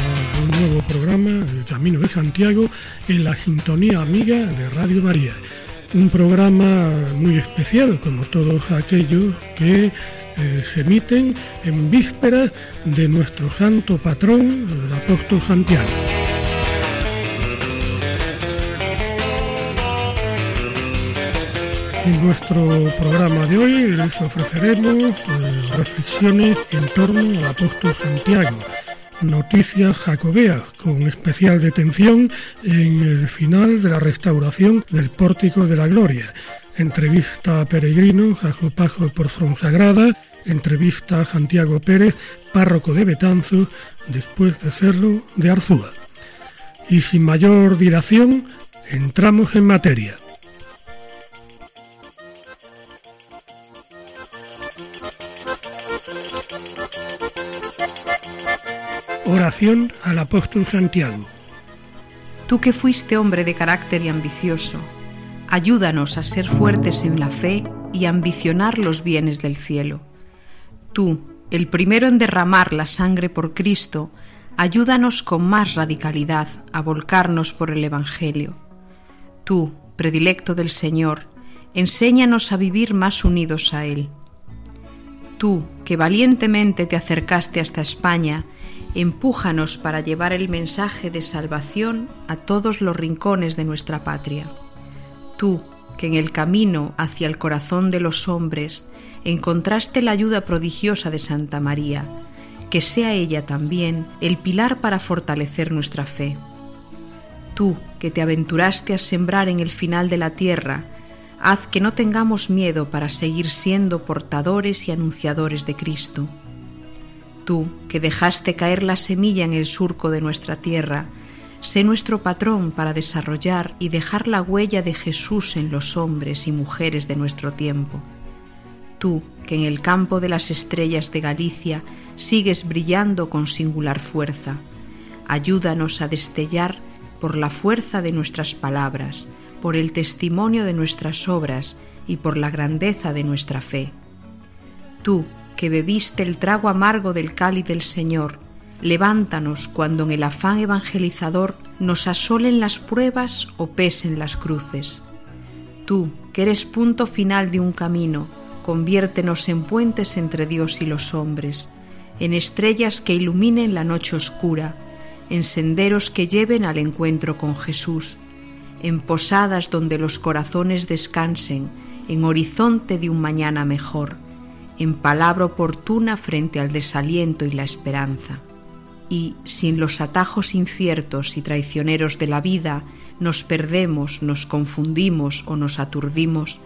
a nuevo programa, El Camino de Santiago, en la sintonía amiga de Radio María. Un programa muy especial, como todos aquellos que eh, se emiten en vísperas de nuestro santo patrón, el apóstol Santiago. En nuestro programa de hoy les ofreceremos eh, reflexiones en torno al apóstol Santiago, noticias jacobeas con especial detención en el final de la restauración del Pórtico de la Gloria, entrevista a peregrinos a su paso por Sagrada, entrevista a Santiago Pérez, párroco de Betanzos, después de serlo de Arzúa. Y sin mayor dilación, entramos en materia. Oración al apóstol Santiago. Tú que fuiste hombre de carácter y ambicioso, ayúdanos a ser fuertes en la fe y ambicionar los bienes del cielo. Tú, el primero en derramar la sangre por Cristo, ayúdanos con más radicalidad a volcarnos por el Evangelio. Tú, predilecto del Señor, enséñanos a vivir más unidos a Él. Tú, que valientemente te acercaste hasta España empújanos para llevar el mensaje de salvación a todos los rincones de nuestra patria. Tú, que en el camino hacia el corazón de los hombres encontraste la ayuda prodigiosa de Santa María, que sea ella también el pilar para fortalecer nuestra fe. Tú, que te aventuraste a sembrar en el final de la tierra, haz que no tengamos miedo para seguir siendo portadores y anunciadores de Cristo Tú, que dejaste caer la semilla en el surco de nuestra tierra, sé nuestro patrón para desarrollar y dejar la huella de Jesús en los hombres y mujeres de nuestro tiempo. Tú, que en el campo de las estrellas de Galicia sigues brillando con singular fuerza, ayúdanos a destellar por la fuerza de nuestras palabras, por el testimonio de nuestras obras y por la grandeza de nuestra fe. Tú, que bebiste el trago amargo del cáliz del Señor, levántanos cuando en el afán evangelizador nos asolen las pruebas o pesen las cruces. Tú, que eres punto final de un camino, conviértenos en puentes entre Dios y los hombres, en estrellas que iluminen la noche oscura, en senderos que lleven al encuentro con Jesús, en posadas donde los corazones descansen, en horizonte de un mañana mejor en palabra oportuna frente al desaliento y la esperanza. Y sin los atajos inciertos y traicioneros de la vida nos perdemos, nos confundimos o nos aturdimos,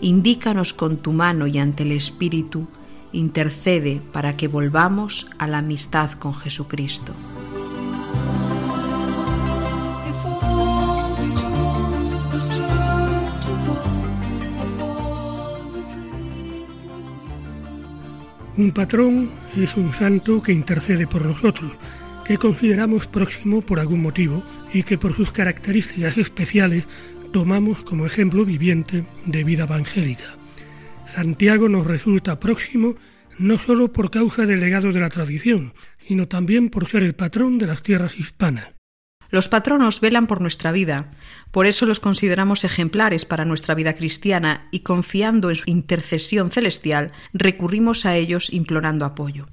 indícanos con tu mano y ante el Espíritu, intercede para que volvamos a la amistad con Jesucristo. Un patrón es un santo que intercede por nosotros, que consideramos próximo por algún motivo y que por sus características especiales tomamos como ejemplo viviente de vida evangélica. Santiago nos resulta próximo no solo por causa del legado de la tradición, sino también por ser el patrón de las tierras hispanas. Los patronos velan por nuestra vida, por eso los consideramos ejemplares para nuestra vida cristiana y confiando en su intercesión celestial, recurrimos a ellos implorando apoyo.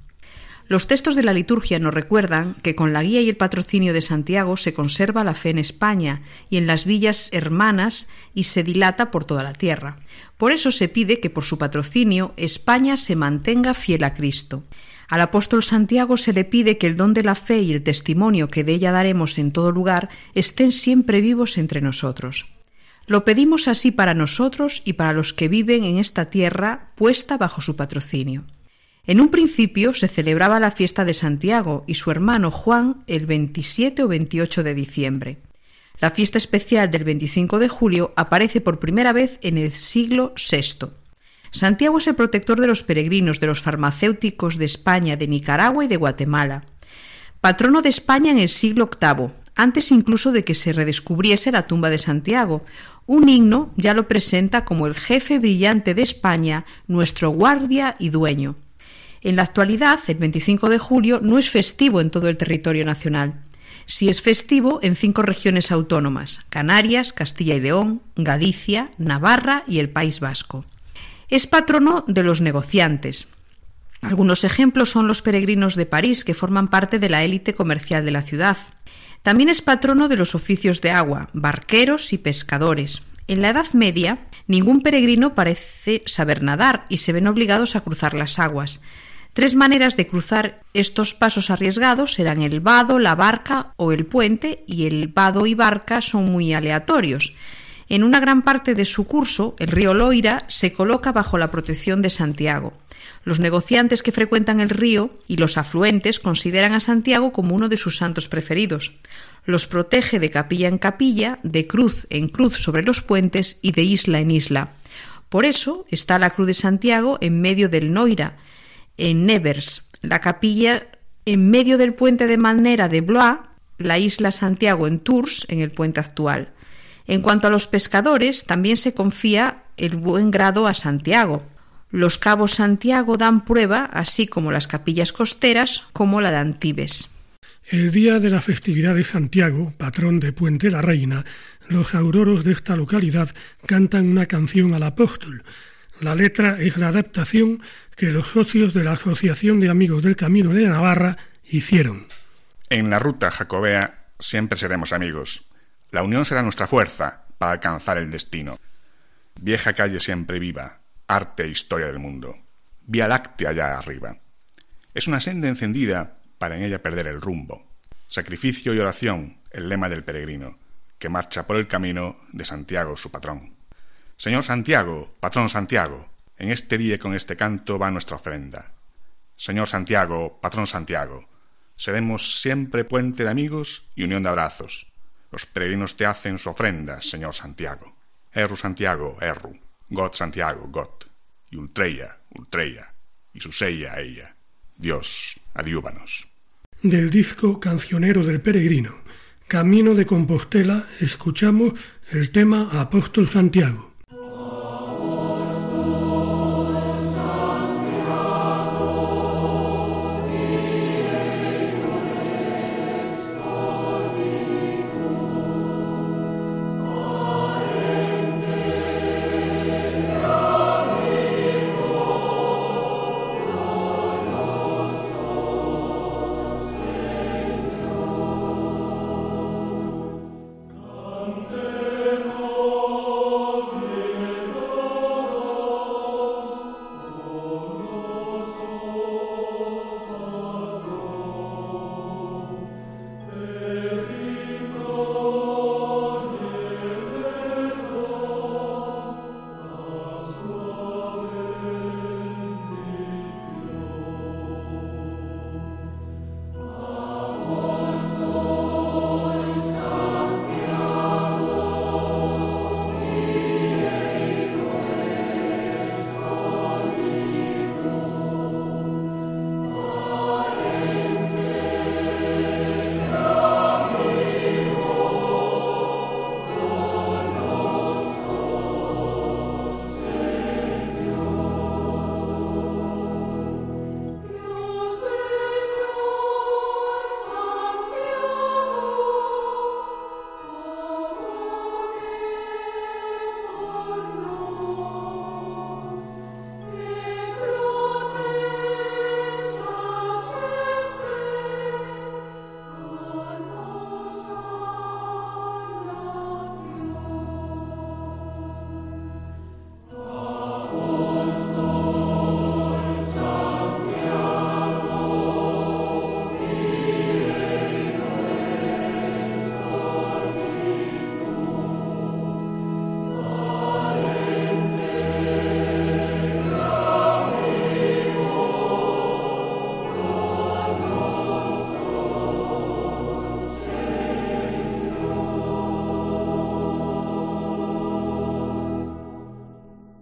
Los textos de la liturgia nos recuerdan que con la guía y el patrocinio de Santiago se conserva la fe en España y en las villas hermanas y se dilata por toda la tierra. Por eso se pide que por su patrocinio España se mantenga fiel a Cristo. Al apóstol Santiago se le pide que el don de la fe y el testimonio que de ella daremos en todo lugar estén siempre vivos entre nosotros. Lo pedimos así para nosotros y para los que viven en esta tierra puesta bajo su patrocinio. En un principio se celebraba la fiesta de Santiago y su hermano Juan el 27 o 28 de diciembre. La fiesta especial del 25 de julio aparece por primera vez en el siglo VI. Santiago es el protector de los peregrinos, de los farmacéuticos de España, de Nicaragua y de Guatemala. Patrono de España en el siglo VIII, antes incluso de que se redescubriese la tumba de Santiago. Un himno ya lo presenta como el jefe brillante de España, nuestro guardia y dueño. En la actualidad, el 25 de julio no es festivo en todo el territorio nacional. Sí es festivo en cinco regiones autónomas, Canarias, Castilla y León, Galicia, Navarra y el País Vasco. Es patrono de los negociantes. Algunos ejemplos son los peregrinos de París, que forman parte de la élite comercial de la ciudad. También es patrono de los oficios de agua, barqueros y pescadores. En la Edad Media, ningún peregrino parece saber nadar y se ven obligados a cruzar las aguas. Tres maneras de cruzar estos pasos arriesgados serán el vado, la barca o el puente, y el vado y barca son muy aleatorios. En una gran parte de su curso, el río Loira se coloca bajo la protección de Santiago. Los negociantes que frecuentan el río y los afluentes consideran a Santiago como uno de sus santos preferidos. Los protege de capilla en capilla, de cruz en cruz sobre los puentes y de isla en isla. Por eso está la cruz de Santiago en medio del Noira, en Nevers, la capilla en medio del puente de manera de Blois, la isla Santiago en Tours, en el puente actual. En cuanto a los pescadores, también se confía el buen grado a Santiago. Los cabos Santiago dan prueba, así como las capillas costeras, como la de Antibes. El día de la festividad de Santiago, patrón de Puente la Reina, los auroros de esta localidad cantan una canción al apóstol. La letra es la adaptación que los socios de la Asociación de Amigos del Camino de Navarra hicieron. En la ruta jacobea siempre seremos amigos. La unión será nuestra fuerza para alcanzar el destino. Vieja calle siempre viva, arte e historia del mundo. Vía láctea allá arriba. Es una senda encendida para en ella perder el rumbo. Sacrificio y oración, el lema del peregrino, que marcha por el camino de Santiago su patrón. Señor Santiago, patrón Santiago, en este día con este canto va nuestra ofrenda. Señor Santiago, patrón Santiago, seremos siempre puente de amigos y unión de abrazos. Los peregrinos te hacen su ofrenda, Señor Santiago. Erru Santiago, Erru. God Santiago, God. Y Ultreya, Ultreya. Y su sella, ella. Dios, adiúbanos. Del disco Cancionero del Peregrino, Camino de Compostela, escuchamos el tema Apóstol Santiago.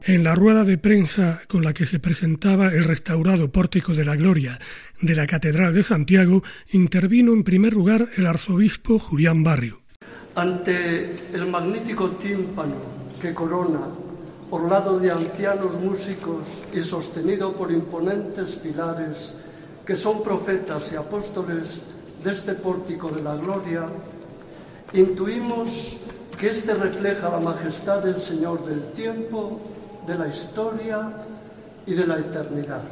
En la rueda de prensa con la que se presentaba el restaurado Pórtico de la Gloria de la Catedral de Santiago, intervino en primer lugar el arzobispo Julián Barrio. Ante el magnífico tímpano que corona, orlado de ancianos músicos y sostenido por imponentes pilares que son profetas y apóstoles de este pórtico de la gloria, intuimos que este refleja la majestad del Señor del tiempo de la historia y de la eternidad.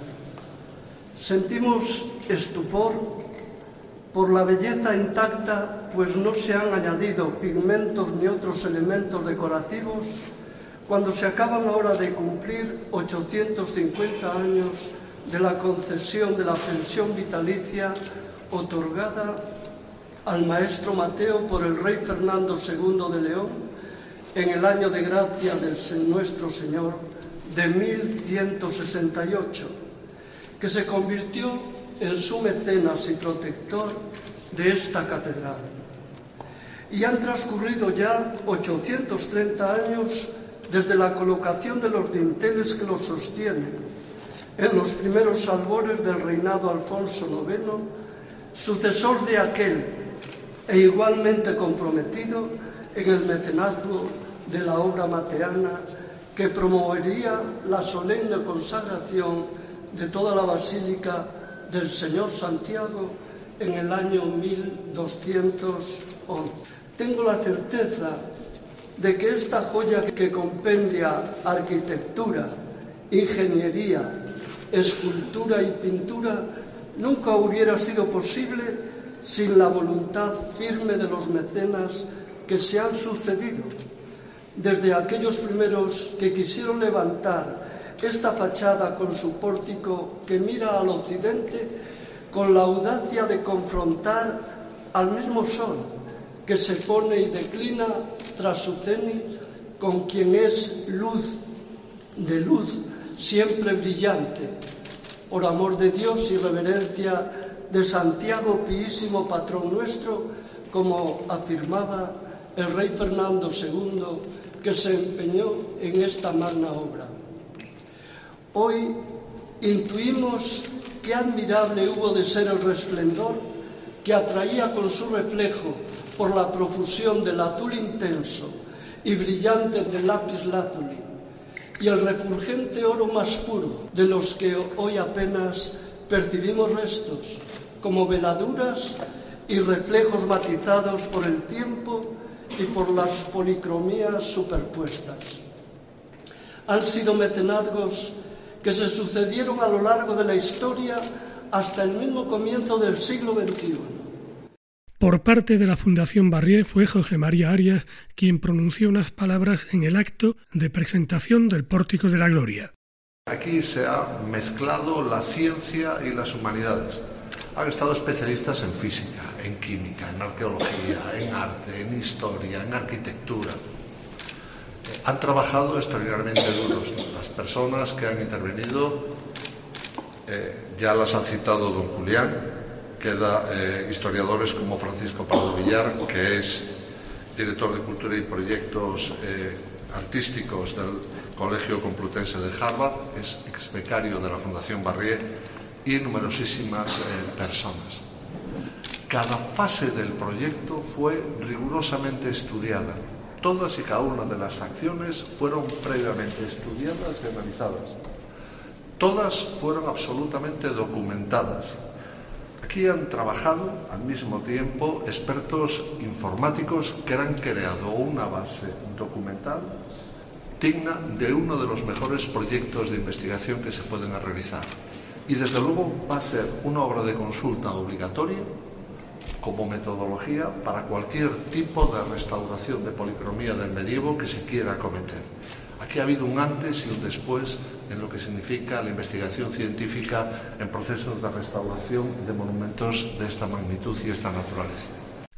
Sentimos estupor por la belleza intacta, pues no se han añadido pigmentos ni otros elementos decorativos cuando se acaban ahora de cumplir 850 años de la concesión de la pensión vitalicia otorgada al maestro Mateo por el rey Fernando II de León en el año de gracia del nuestro Señor de 1168, que se convirtió en su mecenas y protector de esta catedral. Y han transcurrido ya 830 años desde la colocación de los dinteles que lo sostienen en los primeros albores del reinado Alfonso IX, sucesor de aquel e igualmente comprometido en el mecenazgo de la obra mateana que promovería la solemne consagración de toda la Basílica del Señor Santiago en el año 1211. Tengo la certeza de que esta joya que compendia arquitectura, ingeniería, escultura y pintura nunca hubiera sido posible sin la voluntad firme de los mecenas que se han sucedido desde aquellos primeros que quisieron levantar esta fachada con su pórtico que mira al occidente con la audacia de confrontar al mismo sol que se pone y declina tras su cenit con quien es luz de luz siempre brillante, por amor de Dios y reverencia de Santiago, piísimo patrón nuestro, como afirmaba el rey Fernando II que se empeñó en esta magna obra. Hoy intuimos qué admirable hubo de ser el resplendor que atraía con su reflejo por la profusión del azul intenso y brillante del lápiz lazuli y el refulgente oro más puro de los que hoy apenas percibimos restos como veladuras y reflejos matizados por el tiempo y por las policromías superpuestas. Han sido mecenazgos que se sucedieron a lo largo de la historia hasta el mismo comienzo del siglo XXI. Por parte de la Fundación Barrié fue José María Arias quien pronunció unas palabras en el acto de presentación del Pórtico de la Gloria. Aquí se ha mezclado la ciencia y las humanidades han estado especialistas en física, en química, en arqueología, en arte, en historia, en arquitectura. Han trabajado extraordinariamente duros. Las personas que han intervenido, eh, ya las ha citado don Julián, queda eh, historiadores como Francisco Pardo Villar, que es director de Cultura y Proyectos eh, Artísticos del Colegio Complutense de Harvard, es ex becario de la Fundación Barrié y numerosísimas eh, personas. Cada fase del proyecto fue rigurosamente estudiada. Todas y cada una de las acciones fueron previamente estudiadas y analizadas. Todas fueron absolutamente documentadas. Aquí han trabajado al mismo tiempo expertos informáticos que han creado una base documental digna de uno de los mejores proyectos de investigación que se pueden realizar y desde luego va a ser una obra de consulta obligatoria como metodología para cualquier tipo de restauración de policromía del medievo que se quiera cometer. Aquí ha habido un antes y un después en lo que significa la investigación científica en procesos de restauración de monumentos de esta magnitud y esta naturaleza.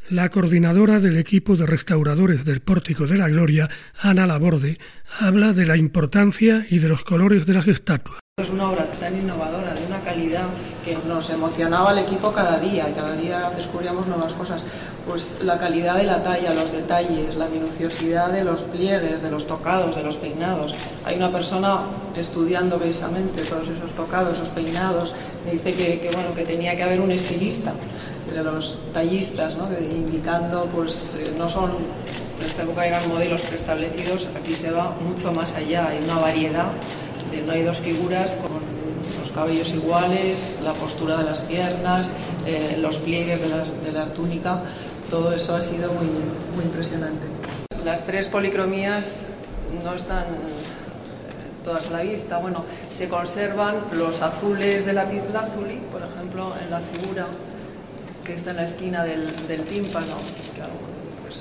La coordinadora del equipo de restauradores del Pórtico de la Gloria, Ana Laborde, habla de la importancia y de los colores de las estatuas. Es una obra tan innovadora, de una calidad que nos emocionaba al equipo cada día y cada día descubríamos nuevas cosas. Pues la calidad de la talla, los detalles, la minuciosidad de los pliegues, de los tocados, de los peinados. Hay una persona estudiando precisamente todos esos tocados, esos peinados. Me dice que, bueno, que tenía que haber un estilista entre los tallistas, ¿no? indicando, pues eh, no son, en esta época eran modelos preestablecidos, aquí se va mucho más allá, hay una variedad no hay dos figuras con cabellos iguales, la postura de las piernas, eh, los pliegues de, la túnica, todo eso ha sido muy, muy impresionante. Las tres policromías no están todas a la vista, bueno, se conservan los azules de la lazuli, por ejemplo, en la figura que está en la esquina del, del tímpano,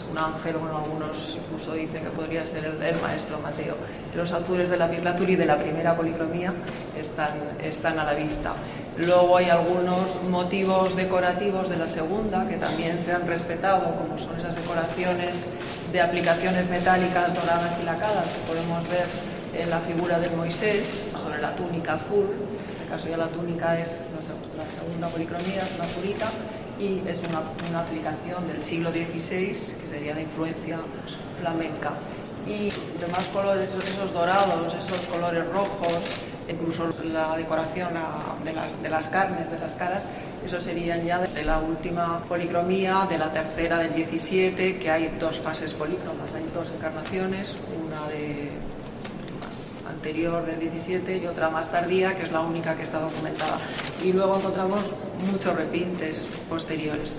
un ángel, bueno, algunos incluso dicen que podría ser el, maestro Mateo. Los azules de la piel azul y de la primera policromía están, están a la vista. Luego hay algunos motivos decorativos de la segunda que también se han respetado, como son esas decoraciones de aplicaciones metálicas doradas y lacadas que podemos ver en la figura de Moisés, sobre la túnica azul. En este caso ya la túnica es la, segunda policromía, es una azulita y es una, una, aplicación del siglo XVI, que sería de influencia flamenca. Y demás colores, esos dorados, esos colores rojos, incluso la decoración de las, de las carnes, de las caras, eso serían ya de la última policromía, de la tercera del 17, que hay dos fases polícromas, hay dos encarnaciones, una de anterior del 17 y otra más tardía, que es la única que está documentada. Y luego encontramos muchos repintes posteriores,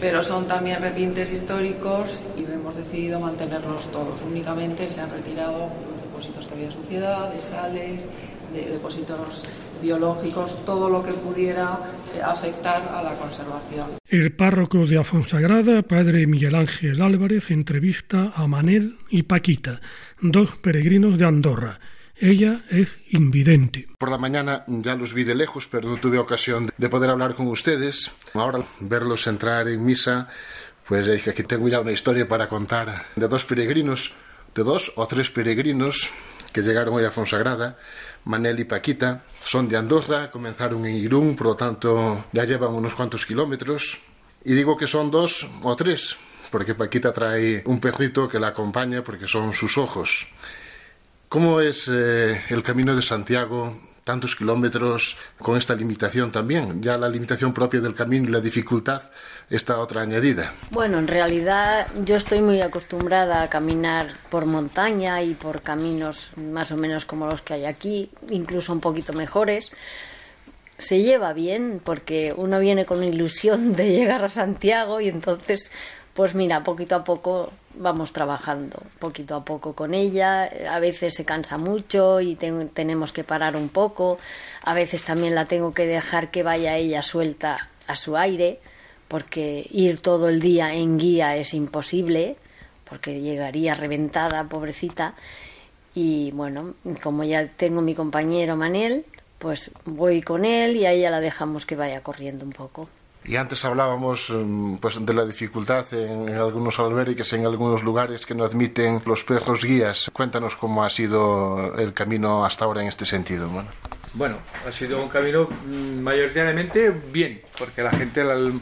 pero son también repintes históricos y hemos decidido mantenerlos todos. Únicamente se han retirado los depósitos que había en suciedad, de sales, de depósitos biológicos, todo lo que pudiera eh, afectar a la conservación. El párroco de Afonsagrada, padre Miguel Ángel Álvarez, entrevista a Manel y Paquita, dos peregrinos de Andorra. Ella es invidente. Por la mañana ya los vi de lejos, pero no tuve ocasión de poder hablar con ustedes. Ahora verlos entrar en misa, pues dije aquí tengo ya una historia para contar de dos peregrinos, de dos o tres peregrinos que llegaron hoy a Fonsagrada, Manel y Paquita. Son de Andorra, comenzaron en Irún, por lo tanto ya llevan unos cuantos kilómetros. Y digo que son dos o tres, porque Paquita trae un perrito que la acompaña porque son sus ojos. ¿Cómo es eh, el camino de Santiago? Tantos kilómetros con esta limitación también. Ya la limitación propia del camino y la dificultad está otra añadida. Bueno, en realidad yo estoy muy acostumbrada a caminar por montaña y por caminos más o menos como los que hay aquí, incluso un poquito mejores se lleva bien porque uno viene con ilusión de llegar a Santiago y entonces pues mira, poquito a poco vamos trabajando, poquito a poco con ella. A veces se cansa mucho y tenemos que parar un poco. A veces también la tengo que dejar que vaya ella suelta a su aire, porque ir todo el día en guía es imposible, porque llegaría reventada, pobrecita. Y bueno, como ya tengo mi compañero Manel, pues voy con él y a ella la dejamos que vaya corriendo un poco. Y antes hablábamos mm, pues, de la dificultad en, algunos albergues, en algunos lugares que no admiten los perros guías. Cuéntanos cómo ha sido el camino hasta ahora en este sentido. Bueno, ha sido un camino mm, mayoritariamente bien, porque la gente, el,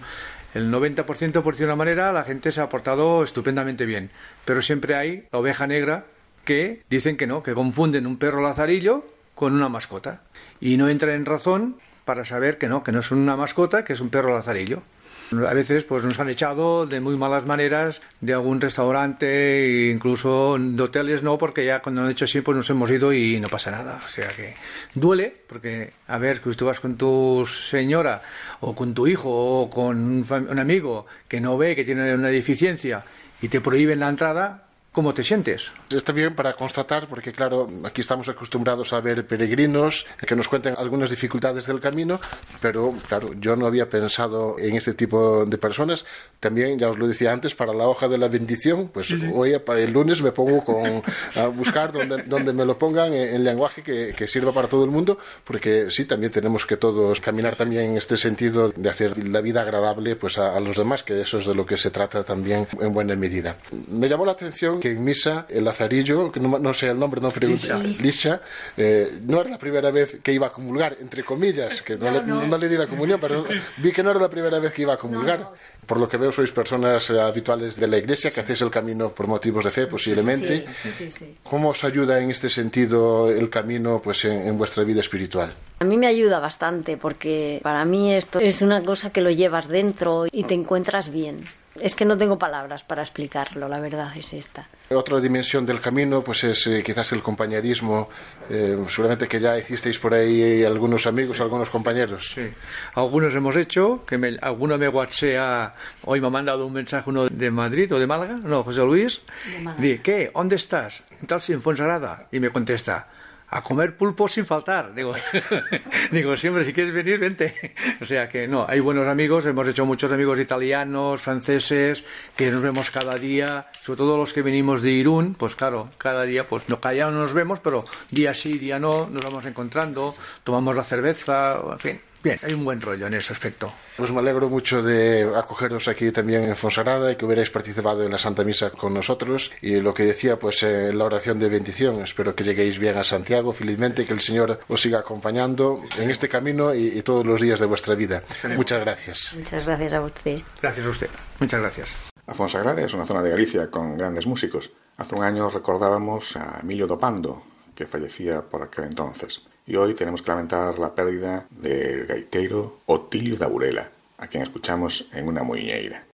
90% por decir una manera, la gente se ha portado estupendamente bien. Pero siempre hay la oveja negra que dicen que no, que confunden un perro lazarillo con una mascota. Y no entran en razón para saber que no, que no es una mascota, que es un perro lazarillo. A veces pues nos han echado de muy malas maneras de algún restaurante incluso de hoteles no, porque ya cuando han hecho así pues nos hemos ido y no pasa nada. O sea que duele, porque a ver, que tú vas con tu señora o con tu hijo o con un amigo que no ve, que tiene una deficiencia y te prohíben la entrada, ¿Cómo te sientes? Está bien para constatar, porque claro, aquí estamos acostumbrados a ver peregrinos que nos cuenten algunas dificultades del camino, pero claro, yo no había pensado en este tipo de personas. También, ya os lo decía antes, para la hoja de la bendición, pues hoy para el lunes me pongo con, a buscar donde, donde me lo pongan en, lenguaje que, que, sirva para todo el mundo, porque sí, también tenemos que todos caminar también en este sentido de hacer la vida agradable pues a, a los demás, que eso es de lo que se trata también en buena medida. Me llamó la atención que en misa el Lazarillo, que no, sé el nombre, no pregunto, Lisha, eh, no era la primera vez que iba a comulgar, entre comillas, que no, le, di la comunión, pero vi que no era la primera vez que iba a comulgar. Por lo que veo, sois personas eh, habituales de la iglesia, que hacéis el camino por motivos de fe, posiblemente. ¿Cómo os ayuda en este sentido el camino pues, en vuestra vida espiritual? A mí me ayuda bastante porque para mí esto es una cosa que lo llevas dentro y te encuentras bien. Es que no tengo palabras para explicarlo, la verdad es esta. Otra dimensión del camino pues es eh, quizás el compañerismo, eh, seguramente que ya hicisteis por ahí algunos amigos, algunos compañeros. Sí, algunos hemos hecho, que me, alguno me whatsapp, hoy me ha mandado un mensaje uno de Madrid o de Málaga, no, José Luis, de ¿qué? ¿Dónde estás? Tal, en Fonsagrada, y me contesta, a comer pulpo sin faltar. Digo, digo, siempre, si quieres venir, vente. O sea que no, hay buenos amigos, hemos hecho muchos amigos italianos, franceses, que nos vemos cada día, sobre todo los que venimos de Irún, pues claro, cada día, pues no, cada no nos vemos, pero día sí, día no, nos vamos encontrando, tomamos la cerveza, en fin. Bien, hay un buen rollo en ese aspecto. Pues me alegro mucho de acogeros aquí también en Fonsagrada y que hubierais participado en la Santa Misa con nosotros. Y lo que decía, pues eh, la oración de bendición. Espero que lleguéis bien a Santiago, felizmente, que el Señor os siga acompañando en este camino y, todos los días de vuestra vida. Muchas gracias. Muchas gracias a usted. Gracias a usted. Muchas gracias. A Fonsagrada es una zona de Galicia con grandes músicos. Hace un año recordábamos a Emilio Dopando, que fallecía por aquel entonces y hoy tenemos que lamentar la pérdida del gaiteiro Otilio da Burela, a quien escuchamos en una muñeira.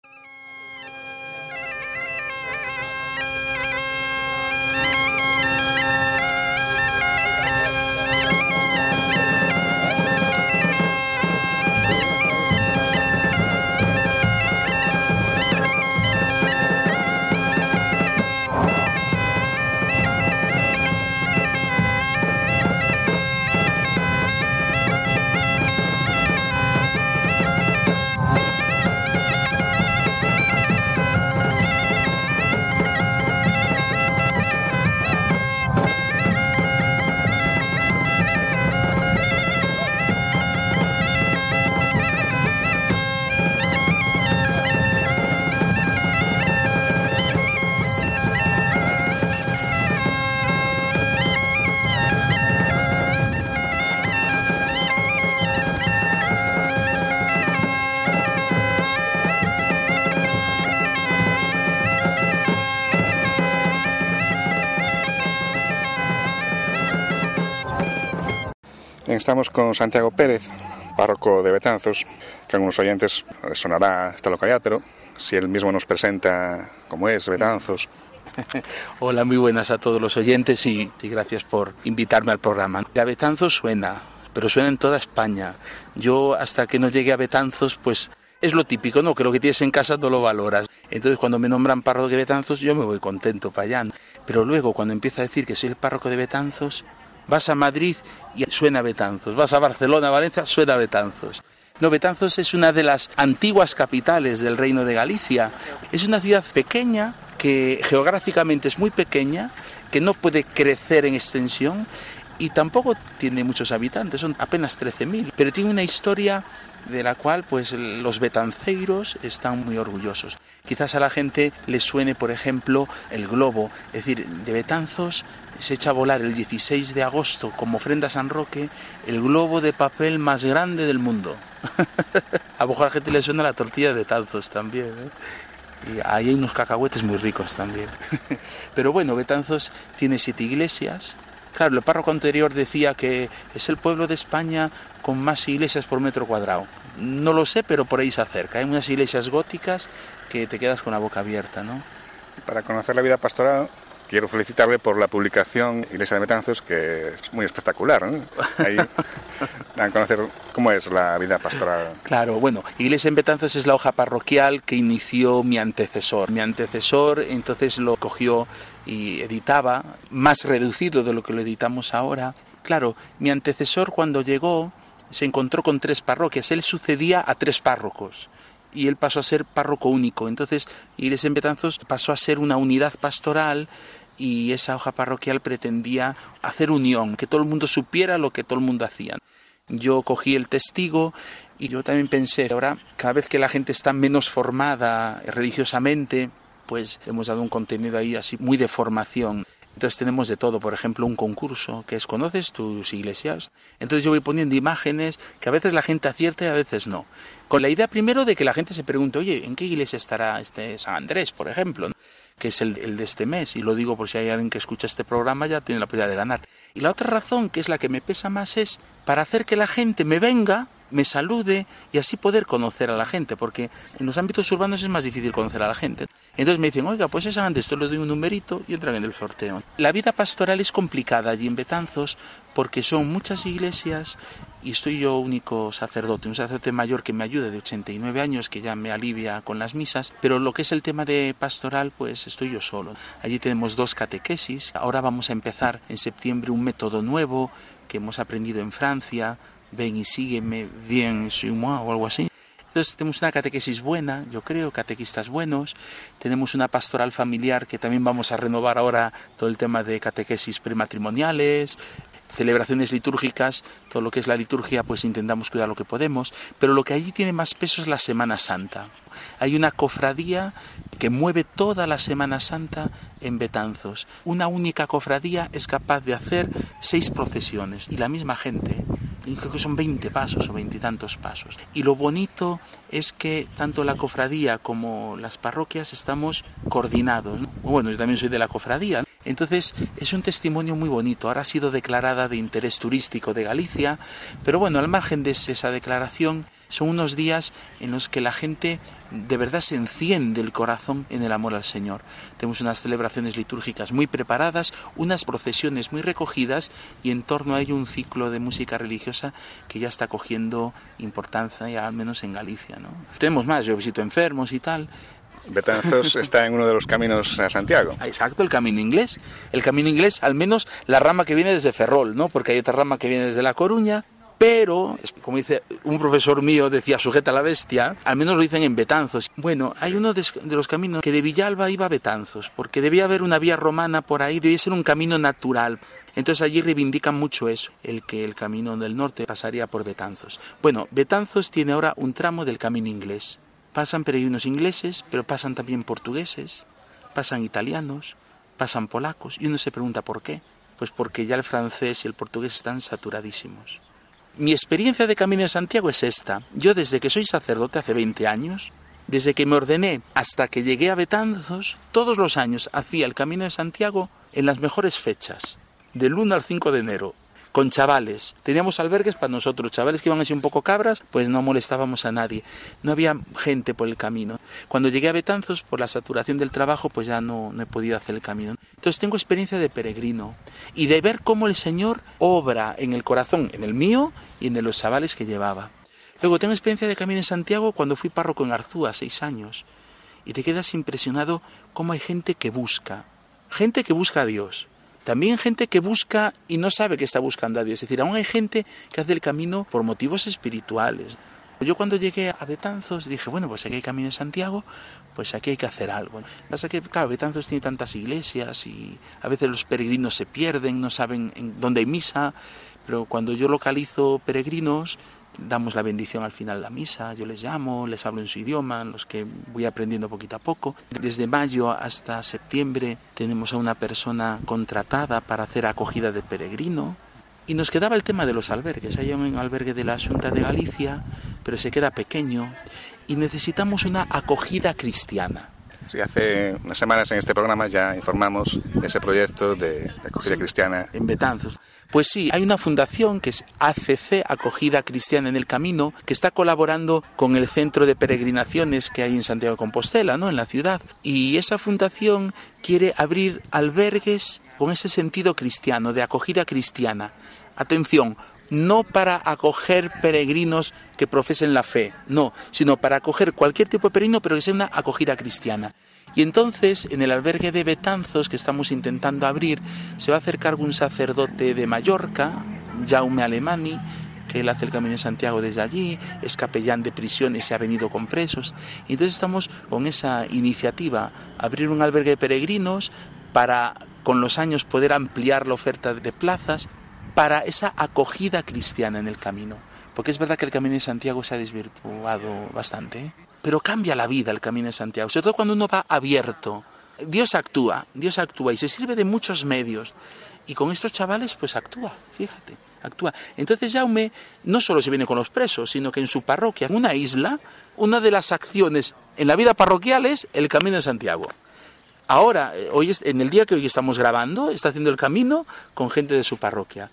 Estamos con Santiago Pérez, párroco de Betanzos, que a algunos oyentes sonará esta localidad, pero si él mismo nos presenta cómo es Betanzos. Hola, muy buenas a todos los oyentes y, gracias por invitarme al programa. La Betanzos suena, pero suena en toda España. Yo hasta que no llegué a Betanzos, pues es lo típico, ¿no? Que lo que tienes en casa no lo valoras. Entonces cuando me nombran párroco de Betanzos, yo me voy contento para allá. Pero luego cuando empieza a decir que soy el párroco de Betanzos, vas a Madrid y suena Betanzos. Vas a Barcelona, Valencia, suena Betanzos. No, Betanzos es una de las antiguas capitales del Reino de Galicia. Es una ciudad pequeña que geográficamente es muy pequeña, que no puede crecer en extensión y tampoco tiene muchos habitantes, son apenas 13.000, pero tiene una historia de la cual pues los betanceiros están muy orgullosos. Quizás a la gente le suene, por ejemplo, el globo, es decir, de Betanzos se echa a volar el 16 de agosto como ofrenda a San Roque el globo de papel más grande del mundo. a lo a la gente le suena la tortilla de Betanzos también. ¿eh? Y ahí hay unos cacahuetes muy ricos también. Pero bueno, Betanzos tiene siete iglesias. Claro, el párroco anterior decía que es el pueblo de España con más iglesias por metro cuadrado. No lo sé, pero por ahí se acerca. Hay unas iglesias góticas que te quedas con la boca abierta, ¿no? Para conocer la vida pastoral quiero felicitarle por la publicación Iglesia de Metanzos, que es muy espectacular. ¿no? Ahí dan a conocer cómo es la vida pastoral. Claro, bueno, Iglesia de Betanzos es la hoja parroquial que inició mi antecesor. Mi antecesor entonces lo cogió y editaba, más reducido de lo que lo editamos ahora. Claro, mi antecesor cuando llegó se encontró con tres parroquias, él sucedía a tres párrocos y él pasó a ser párroco único. Entonces, Iglesia en Betanzos pasó a ser una unidad pastoral y esa hoja parroquial pretendía hacer unión, que todo el mundo supiera lo que todo el mundo hacía. Yo cogí el testigo y yo también pensé, ahora cada vez que la gente está menos formada religiosamente, pues hemos dado un contenido ahí así muy de formación. Entonces tenemos de todo, por ejemplo, un concurso que es ¿conoces tus iglesias? Entonces yo voy poniendo imágenes que a veces la gente acierta y a veces no. Con la idea primero de que la gente se pregunte, oye, ¿en qué iglesia estará este San Andrés, por ejemplo? que es el, el, de este mes, y lo digo por si hay alguien que escucha este programa, ya tiene la posibilidad de ganar. Y la otra razón, que es la que me pesa más, es para hacer que la gente me venga me salude y así poder conocer a la gente, porque en los ámbitos urbanos es más difícil conocer a la gente. Entonces me dicen, oiga, pues esa antes, esto le doy un numerito y entran en el sorteo. La vida pastoral es complicada allí en Betanzos porque son muchas iglesias y estoy yo único sacerdote, un sacerdote mayor que me ayuda de 89 años, que ya me alivia con las misas, pero lo que es el tema de pastoral, pues estoy yo solo. Allí tenemos dos catequesis, ahora vamos a empezar en septiembre un método nuevo que hemos aprendido en Francia, ven y sígueme, bien o algo así. Entonces tenemos una catequesis buena, yo creo, catequistas buenos. Tenemos una pastoral familiar que también vamos a renovar ahora todo el tema de catequesis prematrimoniales, celebraciones litúrgicas, todo lo que es la liturgia, pues intentamos cuidar lo que podemos, pero lo que allí tiene más peso es la Semana Santa. Hay una cofradía que mueve toda la Semana Santa en Betanzos. Una única cofradía es capaz de hacer seis procesiones y la misma gente creo que son 20 pasos o veintitantos pasos. Y lo bonito es que tanto la cofradía como las parroquias estamos coordinados. Bueno, yo también soy de la cofradía. Entonces es un testimonio muy bonito. Ahora ha sido declarada de interés turístico de Galicia, pero bueno, al margen de esa declaración, son unos días en los que la gente de verdad se enciende el corazón en el amor al Señor. Tenemos unas celebraciones litúrgicas muy preparadas, unas procesiones muy recogidas y en torno a ello un ciclo de música religiosa que ya está cogiendo importancia, ya al menos en Galicia. ¿no? Tenemos más, yo visito enfermos y tal, Betanzos está en uno de los caminos a Santiago. Exacto, el camino inglés. El camino inglés, al menos la rama que viene desde Ferrol, ¿no? Porque hay otra rama que viene desde La Coruña, pero, como dice un profesor mío, decía sujeta a la bestia, al menos lo dicen en Betanzos. Bueno, hay uno de, los caminos que de Villalba iba a Betanzos, porque debía haber una vía romana por ahí, debía ser un camino natural. Entonces allí reivindican mucho eso, el que el camino del norte pasaría por Betanzos. Bueno, Betanzos tiene ahora un tramo del camino inglés. Pasan peregrinos ingleses, pero pasan también portugueses, pasan italianos, pasan polacos, y uno se pregunta por qué. Pues porque ya el francés y el portugués están saturadísimos. Mi experiencia de Camino de Santiago es esta. Yo desde que soy sacerdote hace 20 años, desde que me ordené hasta que llegué a Betanzos, todos los años hacía el Camino de Santiago en las mejores fechas, del 1 al 5 de enero, con chavales. Teníamos albergues para nosotros, chavales que iban así un poco cabras, pues no molestábamos a nadie. No había gente por el camino. Cuando llegué a Betanzos, por la saturación del trabajo, pues ya no, no he podido hacer el camino. Entonces tengo experiencia de peregrino y de ver cómo el Señor obra en el corazón, en el mío y en los chavales que llevaba. Luego tengo experiencia de camino en Santiago cuando fui párroco en Arzúa, seis años. Y te quedas impresionado cómo hay gente que busca, gente que busca a Dios, también gente que busca y no sabe que está buscando a Dios. Es decir, aún hay gente que hace el camino por motivos espirituales. Yo cuando llegué a Betanzos dije, bueno, pues aquí hay camino en Santiago, pues aquí hay que hacer algo. Pasa que, claro, Betanzos tiene tantas iglesias y a veces los peregrinos se pierden, no saben en dónde hay misa, pero cuando yo localizo peregrinos, damos la bendición al final de la misa, yo les llamo, les hablo en su idioma, los que voy aprendiendo poquito a poco. Desde mayo hasta septiembre tenemos a una persona contratada para hacer acogida de peregrino. Y nos quedaba el tema de los albergues. Hay un albergue de la Junta de Galicia, pero se queda pequeño y necesitamos una acogida cristiana. Sí, hace unas semanas en este programa ya informamos de ese proyecto de, acogida cristiana. En Betanzos. Pues sí, hay una fundación que es ACC, Acogida Cristiana en el Camino, que está colaborando con el centro de peregrinaciones que hay en Santiago de Compostela, ¿no? en la ciudad. Y esa fundación quiere abrir albergues con ese sentido cristiano, de acogida cristiana. Atención, no para acoger peregrinos que profesen la fe, no, sino para acoger cualquier tipo de peregrino, pero que sea una acogida cristiana. Y entonces, en el albergue de Betanzos que estamos intentando abrir, se va a hacer cargo un sacerdote de Mallorca, Jaume Alemani, que él hace el camino de Santiago desde allí, es capellán de prisiones y ha venido con presos. Y entonces estamos con esa iniciativa, abrir un albergue de peregrinos para con los años poder ampliar la oferta de plazas para esa acogida cristiana en el camino. Porque es verdad que el camino de Santiago se ha desvirtuado bastante. pero cambia la vida el Camino de Santiago, sobre todo cuando uno va abierto. Dios actúa, Dios actúa y se sirve de muchos medios. Y con estos chavales, pues actúa, fíjate, actúa. Entonces Jaume no solo se viene con los presos, sino que en su parroquia, en una isla, una de las acciones en la vida parroquial es el Camino de Santiago. Ahora, eh, hoy en el día que hoy estamos grabando, está haciendo el camino con gente de su parroquia.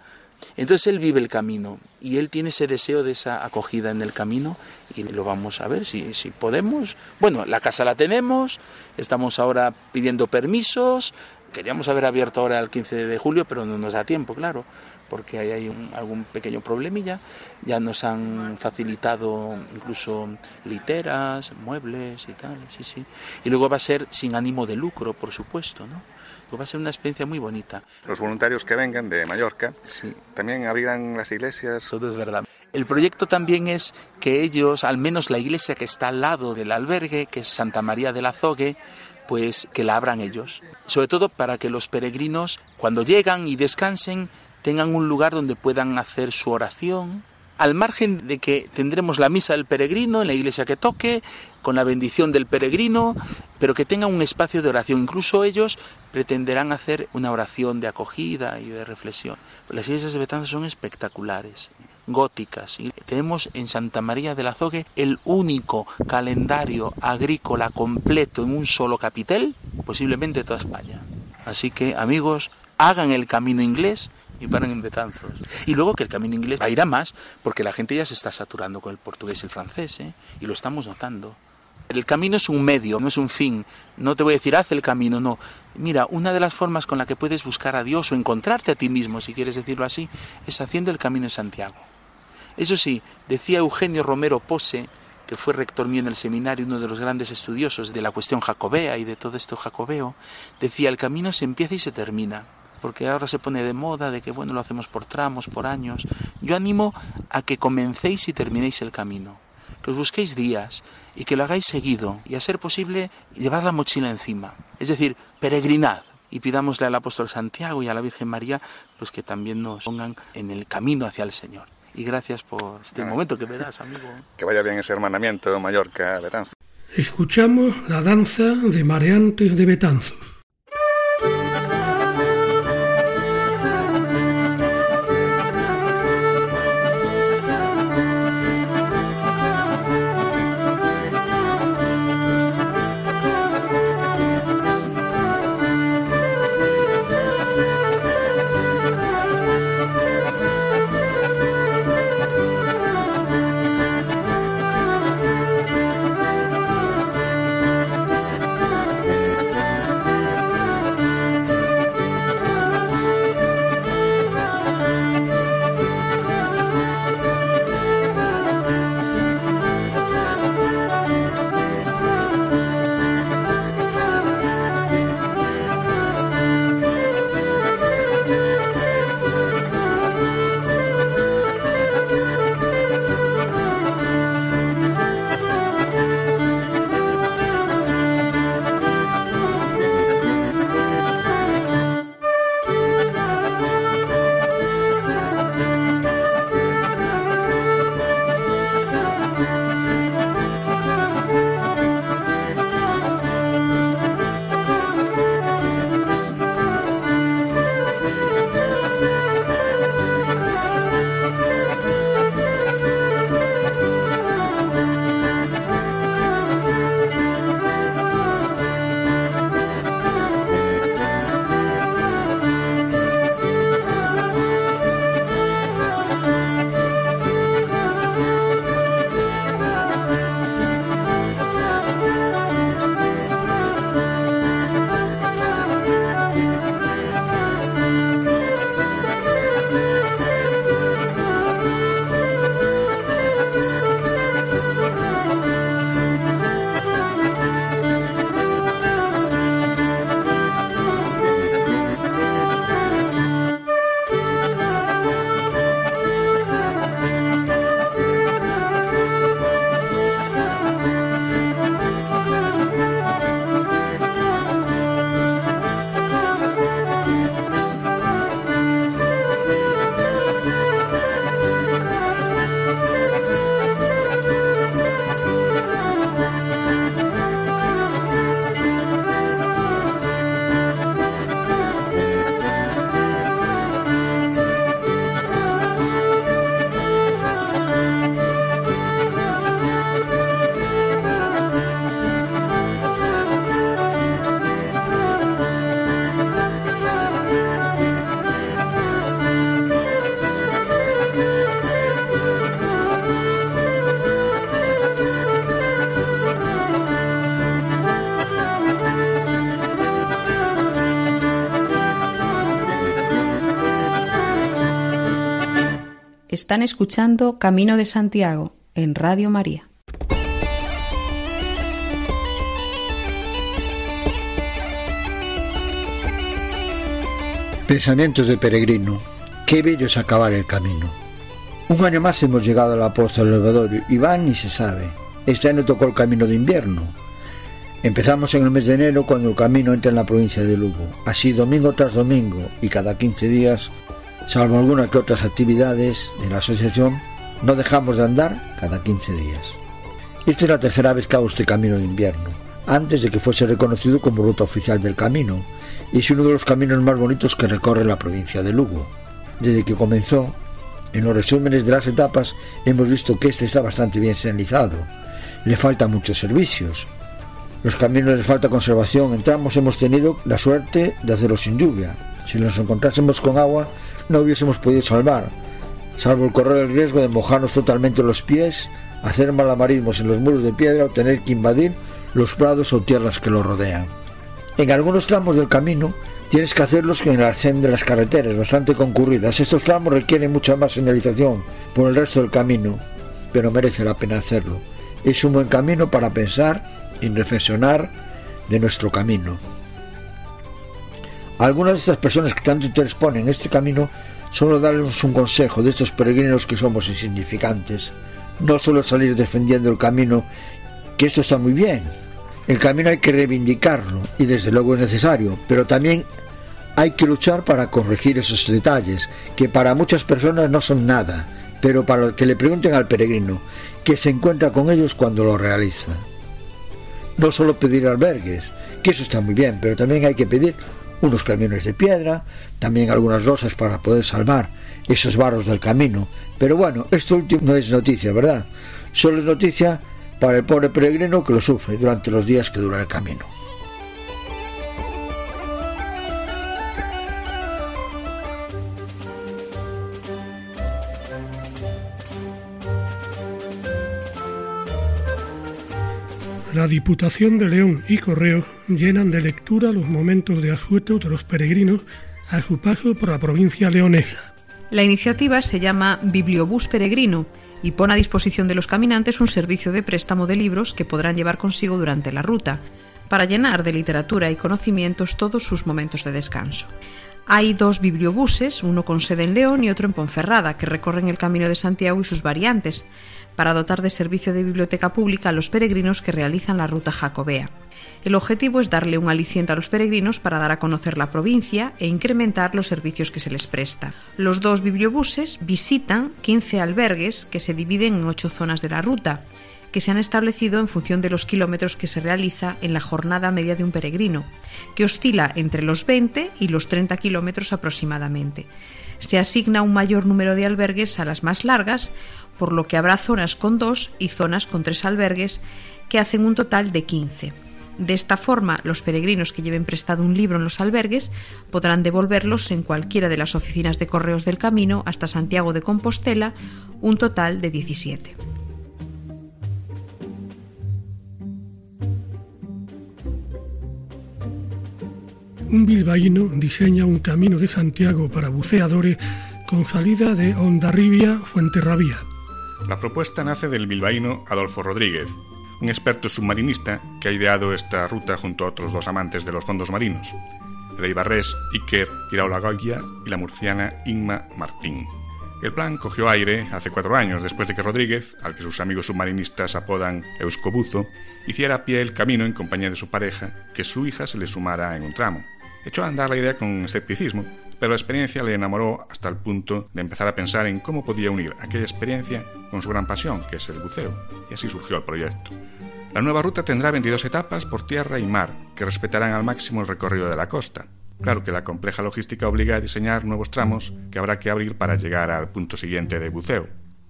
Entonces él vive el camino y él tiene ese deseo de esa acogida en el camino y lo vamos a ver si, si podemos. Bueno, la casa la tenemos, estamos ahora pidiendo permisos, queríamos haber abierto ahora el 15 de julio, pero no nos da tiempo, claro porque hay algún pequeño problemilla. Ya nos han facilitado incluso literas, muebles y tal, sí, sí. Y luego va a ser sin ánimo de lucro, por supuesto, ¿no? Va a ser una experiencia muy bonita. Los voluntarios que vengan de Mallorca sí. también abrirán las iglesias. Todo es verdad. El proyecto también es que ellos, al menos la iglesia que está al lado del albergue, que es Santa María del Azogue, pues que la abran ellos. Sobre todo para que los peregrinos, cuando llegan y descansen, tengan un lugar donde puedan hacer su oración, al margen de que tendremos la misa del peregrino en la iglesia que toque, con la bendición del peregrino, pero que tengan un espacio de oración. Incluso ellos pretenderán hacer una oración de acogida y de reflexión. Las iglesias de Betanzos son espectaculares, góticas. Y tenemos en Santa María del Azogue el único calendario agrícola completo en un solo capitel, posiblemente toda España. Así que, amigos, hagan el camino inglés y paran en Betanzos. Y luego que el camino inglés va a más porque la gente ya se está saturando con el portugués y el francés, ¿eh? y lo estamos notando. El camino es un medio, no es un fin. No te voy a decir, haz el camino, no. Mira, una de las formas con la que puedes buscar a Dios o encontrarte a ti mismo, si quieres decirlo así, es haciendo el camino de Santiago. Eso sí, decía Eugenio Romero Pose, que fue rector mío en el seminario, uno de los grandes estudiosos de la cuestión jacobea y de todo esto jacobeo, decía, el camino se empieza y se termina porque ahora se pone de moda de que bueno, lo hacemos por tramos, por años. Yo animo a que comencéis y terminéis el camino, que os busquéis días y que lo hagáis seguido y a ser posible llevar la mochila encima, es decir, peregrinad y pidámosle al apóstol Santiago y a la Virgen María pues que también nos pongan en el camino hacia el Señor. Y gracias por este momento que me das, amigo. Que vaya bien ese hermanamiento Mallorca-Betanzos. Escuchamos la danza de mareantes de Betanzos. Están escuchando Camino de Santiago en Radio María. Pensamientos de peregrino. Qué bello es acabar el camino. Un año más hemos llegado a la posta del Elevador y van ni se sabe. Este año tocó el camino de invierno. Empezamos en el mes de enero cuando el camino entra en la provincia de Lugo. Así domingo tras domingo y cada 15 días, salvo algunas que otras actividades de la asociación, no dejamos de andar cada 15 días. Esta es la tercera vez que hago este camino de invierno, antes de que fuese reconocido como ruta oficial del camino, y es uno de los caminos más bonitos que recorre la provincia de Lugo. Desde que comenzó, en los resúmenes de las etapas hemos visto que este está bastante bien señalizado. Le faltan muchos servicios. Los caminos les falta conservación. En tramos hemos tenido la suerte de hacerlo sin lluvia. Si nos encontrásemos con agua, no hubiésemos podido salvar, salvo el correr el riesgo de mojarnos totalmente los pies, hacer malabarismos en los muros de piedra o tener que invadir los prados o tierras que lo rodean. En algunos tramos del camino tienes que hacerlos en la senda de las carreteras, bastante concurridas. Estos tramos requieren mucha más señalización por el resto del camino, pero merece la pena hacerlo. Es un buen camino para pensar y reflexionar de nuestro camino. Algunas de estas personas que tanto interés ponen en este camino, solo darles un consejo de estos peregrinos que somos insignificantes. No solo salir defendiendo el camino, que esto está muy bien, el camino hay que reivindicarlo y desde luego es necesario, pero también hay que luchar para corregir esos detalles, que para muchas personas no son nada, pero para que le pregunten al peregrino, que se encuentra con ellos cuando lo realiza. No solo pedir albergues, que eso está muy bien, pero también hay que pedir unos camiones de piedra, también algunas rosas para poder salvar esos barros del camino. Pero bueno, esto último no es noticia, ¿verdad? Solo es noticia para el pobre peregrino que lo sufre durante los días que dura el camino. La Diputación de León y Correo llenan de lectura los momentos de asueto de los peregrinos a su paso por la provincia leonesa. La iniciativa se llama Bibliobús Peregrino y pone a disposición de los caminantes un servicio de préstamo de libros que podrán llevar consigo durante la ruta, para llenar de literatura y conocimientos todos sus momentos de descanso. Hay dos bibliobuses, uno con sede en León y otro en Ponferrada, que recorren el Camino de Santiago y sus variantes, para dotar de servicio de biblioteca pública a los peregrinos que realizan la ruta jacobea. El objetivo es darle un aliciente a los peregrinos para dar a conocer la provincia e incrementar los servicios que se les presta. Los dos bibliobuses visitan 15 albergues que se dividen en ocho zonas de la ruta, que se han establecido en función de los kilómetros que se realiza en la jornada media de un peregrino, que oscila entre los 20 y los 30 kilómetros aproximadamente. Se asigna un mayor número de albergues a las más largas, por lo que habrá zonas con dos y zonas con tres albergues, que hacen un total de 15. De esta forma, los peregrinos que lleven prestado un libro en los albergues podrán devolverlos en cualquiera de las oficinas de correos del camino hasta Santiago de Compostela, un total de 17. Un bilbaíno diseña un camino de Santiago para buceadores con salida de Ondarribia Fuenterrabía. La propuesta nace del bilbaíno Adolfo Rodríguez, un experto submarinista que ha ideado esta ruta junto a otros dos amantes de los fondos marinos, el ibarrés Iker Iraolagoya y la murciana Inma Martín. El plan cogió aire hace cuatro años después de que Rodríguez, al que sus amigos submarinistas apodan Euskobuzo, hiciera a pie el camino en compañía de su pareja, que su hija se le sumara en un tramo. Echó a andar la idea con escepticismo, pero la experiencia le enamoró hasta el punto de empezar a pensar en cómo podía unir aquella experiencia con su gran pasión, que es el buceo, y así surgió el proyecto. La nueva ruta tendrá 22 etapas por tierra y mar, que respetarán al máximo el recorrido de la costa. Claro que la compleja logística obliga a diseñar nuevos tramos que habrá que abrir para llegar al punto siguiente de buceo.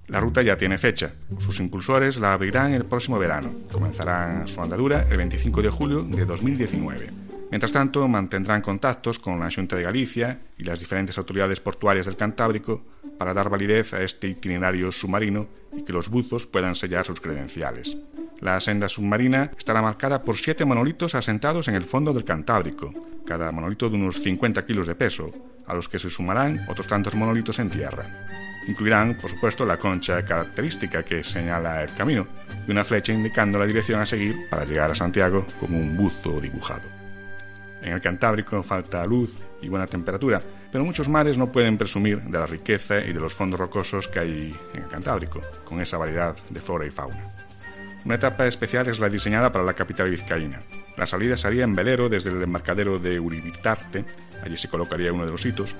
La ruta ya tiene fecha. Sus impulsores la abrirán el próximo verano. Comenzarán su andadura el 25 de julio de 2019. Mientras tanto, mantendrán contactos con la Junta de Galicia y las diferentes autoridades portuarias del Cantábrico para dar validez a este itinerario submarino y que los buzos puedan sellar sus credenciales. La senda submarina estará marcada por siete monolitos asentados en el fondo del Cantábrico, cada monolito de unos 50 kilos de peso, a los que se sumarán otros tantos monolitos en tierra. Incluirán, por supuesto, la concha característica que señala el camino y una flecha indicando la dirección a seguir para llegar a Santiago como un buzo dibujado. En el Cantábrico falta luz y buena temperatura, pero muchos mares no pueden presumir de la riqueza y de los fondos rocosos que hay en el Cantábrico, con esa variedad de flora y fauna. Una etapa especial es la diseñada para la capital vizcaína. La salida sería en velero desde el embarcadero de Uribitarte, allí se colocaría uno de los hitos,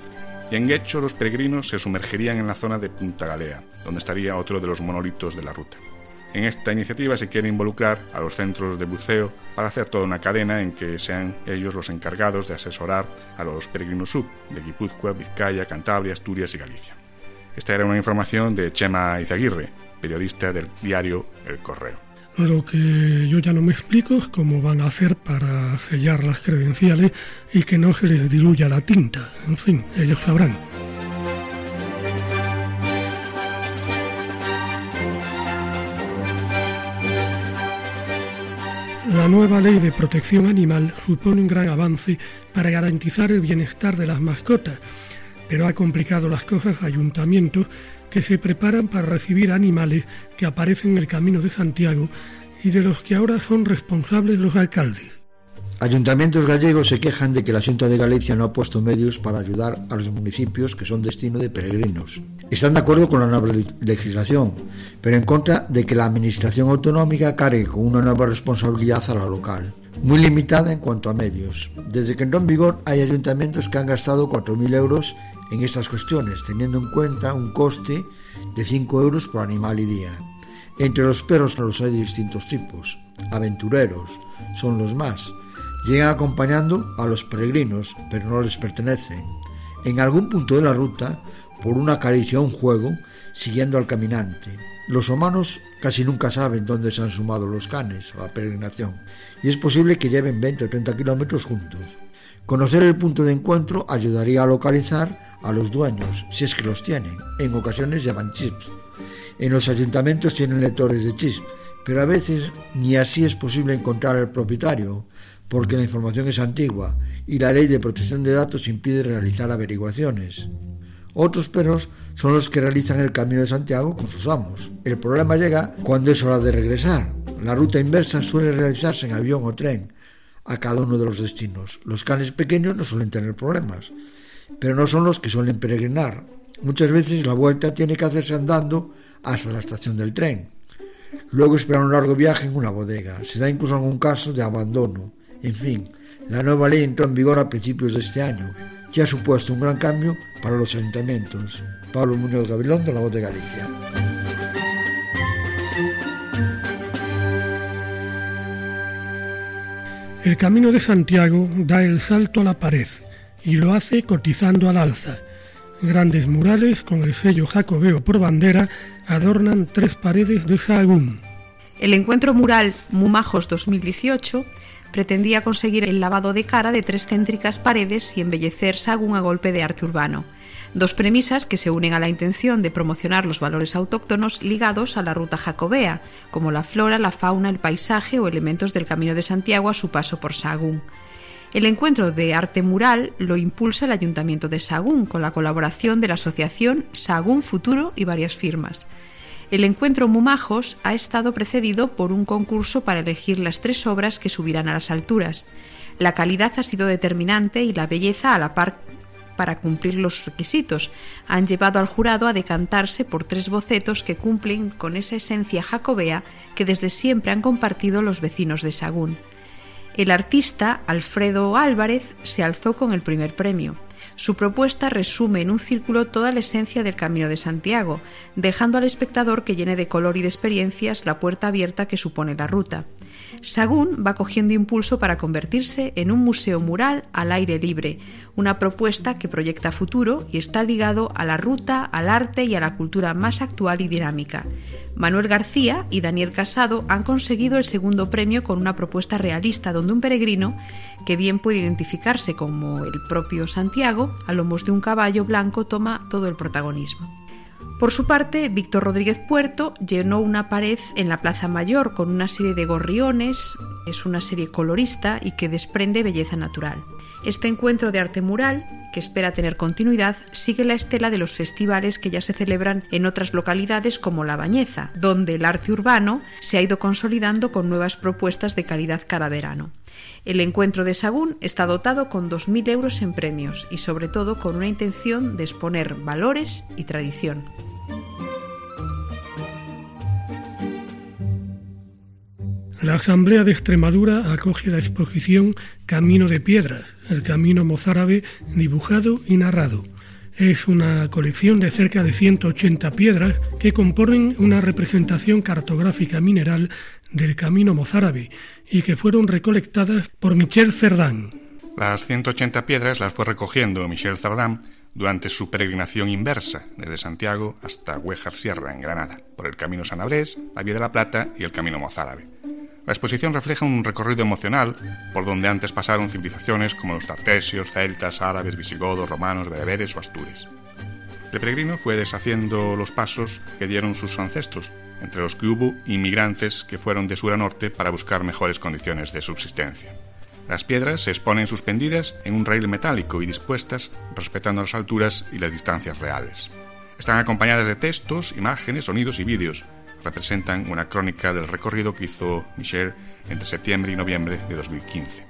y en Guecho los peregrinos se sumergirían en la zona de Punta Galea, donde estaría otro de los monolitos de la ruta. En esta iniciativa se quiere involucrar a los centros de buceo para hacer toda una cadena en que sean ellos los encargados de asesorar a los peregrinos sub de Guipúzcoa, Vizcaya, Cantabria, Asturias y Galicia. Esta era una información de Chema Izaguirre, periodista del diario El Correo. Lo que yo ya no me explico es cómo van a hacer para sellar las credenciales y que no se les diluya la tinta. En fin, ellos sabrán. La nueva ley de protección animal supone un gran avance para garantizar el bienestar de las mascotas, pero ha complicado las cosas a ayuntamientos que se preparan para recibir animales que aparecen en el Camino de Santiago y de los que ahora son responsables los alcaldes. Ayuntamientos gallegos se quejan de que la Junta de Galicia no ha puesto medios para ayudar a los municipios que son destino de peregrinos. Están de acuerdo con la nueva legislación, pero en contra de que la Administración autonómica cargue con una nueva responsabilidad a la local, muy limitada en cuanto a medios. Desde que entró en vigor hay ayuntamientos que han gastado 4.000 euros en estas cuestiones, teniendo en cuenta un coste de 5 euros por animal y día. Entre los perros los hay distintos tipos. Aventureros son los más, Llegan acompañando a los peregrinos, pero no les pertenecen. En algún punto de la ruta, por una caricia o un juego, siguiendo al caminante. Los humanos casi nunca saben dónde se han sumado los canes a la peregrinación, y es posible que lleven 20 o 30 kilómetros juntos. Conocer el punto de encuentro ayudaría a localizar a los dueños, si es que los tienen. En ocasiones llevan chips. En los ayuntamientos tienen lectores de chips, pero a veces ni así es posible encontrar al propietario, porque la información es antigua y la ley de protección de datos impide realizar averiguaciones. Otros perros son los que realizan el camino de Santiago con sus amos. El problema llega cuando es hora de regresar. La ruta inversa suele realizarse en avión o tren a cada uno de los destinos. Los canes pequeños no suelen tener problemas, pero no son los que suelen peregrinar. Muchas veces la vuelta tiene que hacerse andando hasta la estación del tren. Luego esperar un largo viaje en una bodega. Se da incluso algún caso de abandono en fin, la nueva ley entró en vigor a principios de este año y ha supuesto un gran cambio para los ayuntamientos. Pablo Muñoz Gavilón, de La Voz de Galicia. El Camino de Santiago da el salto a la pared y lo hace cotizando al alza. Grandes murales con el sello jacobeo por bandera adornan tres paredes de Sahagún. El encuentro mural Mumajos 2018 pretendía conseguir el lavado de cara de tres céntricas paredes y embellecer Sagún a golpe de arte urbano. Dos premisas que se unen a la intención de promocionar los valores autóctonos ligados a la ruta jacobea, como la flora, la fauna, el paisaje o elementos del Camino de Santiago a su paso por Sagún. El encuentro de arte mural lo impulsa el Ayuntamiento de Sagún con la colaboración de la asociación Sagún Futuro y varias firmas. El encuentro Mumajos ha estado precedido por un concurso para elegir las tres obras que subirán a las alturas. La calidad ha sido determinante y la belleza a la par para cumplir los requisitos. Han llevado al jurado a decantarse por tres bocetos que cumplen con esa esencia jacobea que desde siempre han compartido los vecinos de Sagún. El artista Alfredo Álvarez se alzó con el primer premio. Su propuesta resume en un círculo toda la esencia del Camino de Santiago, dejando al espectador que llene de color y de experiencias la puerta abierta que supone la ruta. Sagún va cogiendo impulso para convertirse en un museo mural al aire libre, una propuesta que proyecta futuro y está ligado a la ruta, al arte y a la cultura más actual y dinámica. Manuel García y Daniel Casado han conseguido el segundo premio con una propuesta realista donde un peregrino, que bien puede identificarse como el propio Santiago, a lomos de un caballo blanco toma todo el protagonismo. Por su parte, Víctor Rodríguez Puerto llenó una pared en la Plaza Mayor con una serie de gorriones, es una serie colorista y que desprende belleza natural. Este encuentro de arte mural, que espera tener continuidad, sigue la estela de los festivales que ya se celebran en otras localidades como La Bañeza, donde el arte urbano se ha ido consolidando con nuevas propuestas de calidad cada verano. El encuentro de Sagún está dotado con 2.000 euros en premios y sobre todo con una intención de exponer valores y tradición. La Asamblea de Extremadura acoge la exposición Camino de Piedras, el camino mozárabe dibujado y narrado. Es una colección de cerca de 180 piedras que componen una representación cartográfica mineral del camino mozárabe y que fueron recolectadas por Michel Cerdán. Las 180 piedras las fue recogiendo Michel Cerdán durante su peregrinación inversa, desde Santiago hasta Huejar Sierra, en Granada, por el Camino San Abrés, la Vía de la Plata y el Camino Mozárabe. La exposición refleja un recorrido emocional por donde antes pasaron civilizaciones como los tartesios, celtas, árabes, visigodos, romanos, bereberes o astures. El peregrino fue deshaciendo los pasos que dieron sus ancestros, entre los que hubo inmigrantes que fueron de sur a norte para buscar mejores condiciones de subsistencia. Las piedras se exponen suspendidas en un rail metálico y dispuestas respetando las alturas y las distancias reales. Están acompañadas de textos, imágenes, sonidos y vídeos, representan una crónica del recorrido que hizo Michel entre septiembre y noviembre de 2015.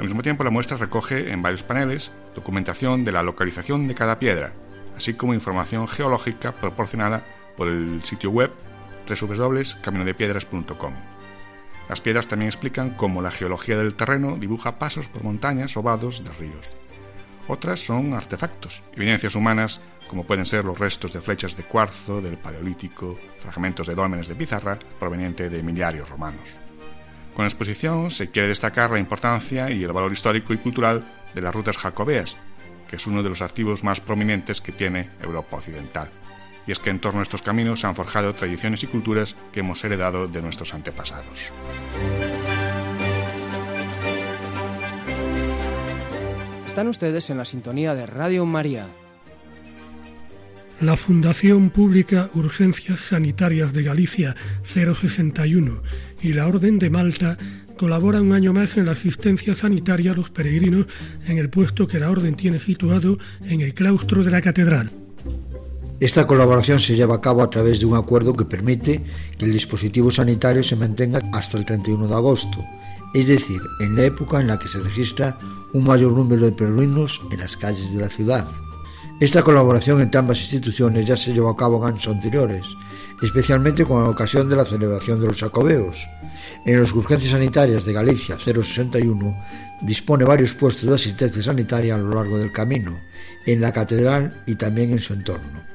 Al mismo tiempo, la muestra recoge en varios paneles documentación de la localización de cada piedra, así como información geológica proporcionada por el sitio web www.caminodepiedras.com. Las piedras también explican cómo la geología del terreno dibuja pasos por montañas o vados de ríos. Otras son artefactos, evidencias humanas como pueden ser los restos de flechas de cuarzo del Paleolítico, fragmentos de dólmenes de pizarra proveniente de miliarios romanos. Con la exposición se quiere destacar la importancia y el valor histórico y cultural de las rutas jacobeas, que es uno de los activos más prominentes que tiene Europa Occidental. Y es que en torno a estos caminos se han forjado tradiciones y culturas que hemos heredado de nuestros antepasados. Están ustedes en la sintonía de Radio María la Fundación Pública Urgencias Sanitarias de Galicia 061 y la Orden de Malta colaboran un año más en la asistencia sanitaria a los peregrinos en el puesto que la Orden tiene situado en el claustro de la Catedral. Esta colaboración se lleva a cabo a través de un acuerdo que permite que el dispositivo sanitario se mantenga hasta el 31 de agosto, es decir, en la época en la que se registra un mayor número de peregrinos en las calles de la ciudad. Esta colaboración entre ambas instituciones ya se llevó a cabo en años anteriores, especialmente con ocasión de la celebración de los Jacobeos. En las urgencias sanitarias de Galicia 061 dispone varios puestos de asistencia sanitaria a lo largo del camino, en la catedral y también en su entorno.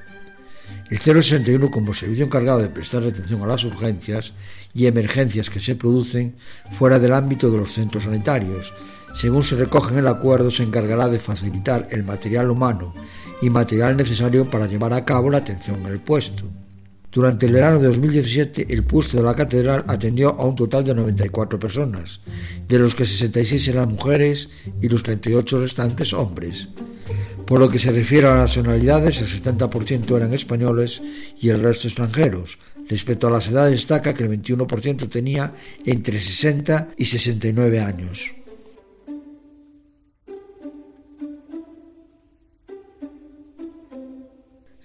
El 061 como servicio encargado de prestar atención a las urgencias y emergencias que se producen fuera del ámbito de los centros sanitarios. Según se recoge en el acuerdo, se encargará de facilitar el material humano y material necesario para llevar a cabo la atención en el puesto. Durante el verano de 2017, el puesto de la catedral atendió a un total de 94 personas, de los que 66 eran mujeres y los 38 restantes hombres. Por lo que se refiere a nacionalidades, el 70% eran españoles y el resto extranjeros. Respecto a las edades, destaca que el 21% tenía entre 60 y 69 años.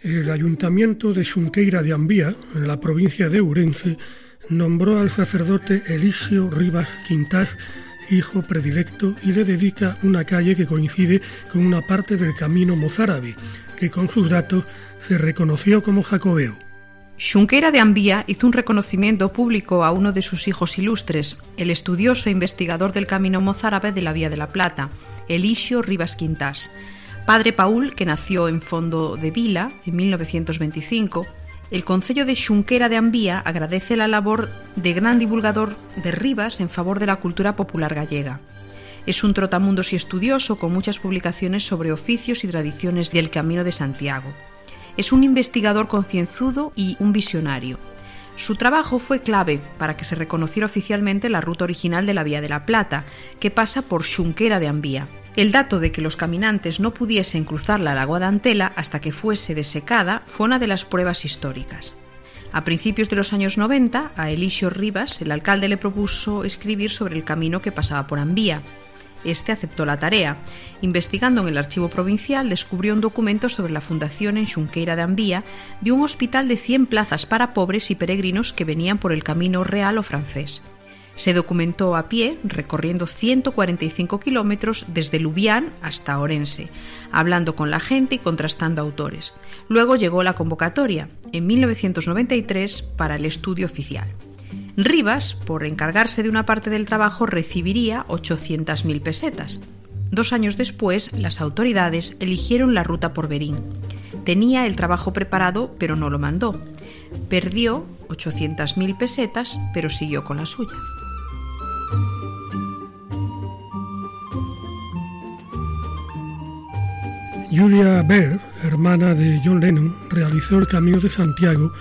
El ayuntamiento de Xunqueira de Ambía, en la provincia de Ourense, nombró al sacerdote Elisio Rivas Quintás hijo predilecto y le dedica una calle que coincide con una parte del camino mozárabe, que con sus datos se reconoció como jacobeo. Xunqueira de Ambía hizo un reconocimiento público a uno de sus hijos ilustres, el estudioso e investigador del camino mozárabe de la Vía de la Plata, Elisio Rivas Quintás. Padre Paul, que nació en Fondo de Vila en 1925, el Concello de Xunquera de Ambía agradece la labor de gran divulgador de Rivas en favor de la cultura popular gallega. Es un trotamundos y estudioso con muchas publicaciones sobre oficios y tradiciones del Camino de Santiago. Es un investigador concienzudo y un visionario. Su trabajo fue clave para que se reconociera oficialmente la ruta original de la Vía de la Plata, que pasa por Xunquera de Ambía. El dato de que los caminantes no pudiesen cruzar la lagua de Antela hasta que fuese desecada fue una de las pruebas históricas. A principios de los años 90, a Elisio Rivas, el alcalde le propuso escribir sobre el camino que pasaba por Ambía. Este aceptó la tarea. Investigando en el archivo provincial, descubrió un documento sobre la fundación en Xunqueira de Ambía de un hospital de 100 plazas para pobres y peregrinos que venían por el camino real o francés. Se documentó a pie, recorriendo 145 kilómetros desde Lubián hasta Orense, hablando con la gente y contrastando autores. Luego llegó la convocatoria, en 1993, para el estudio oficial. Rivas, por encargarse de una parte del trabajo, recibiría 800.000 pesetas. Dos años después, las autoridades eligieron la ruta por Berín. Tenía el trabajo preparado, pero no lo mandó. Perdió 800.000 pesetas, pero siguió con la suya. Julia Baird, hermana de John Lennon, realizó el Camino de Santiago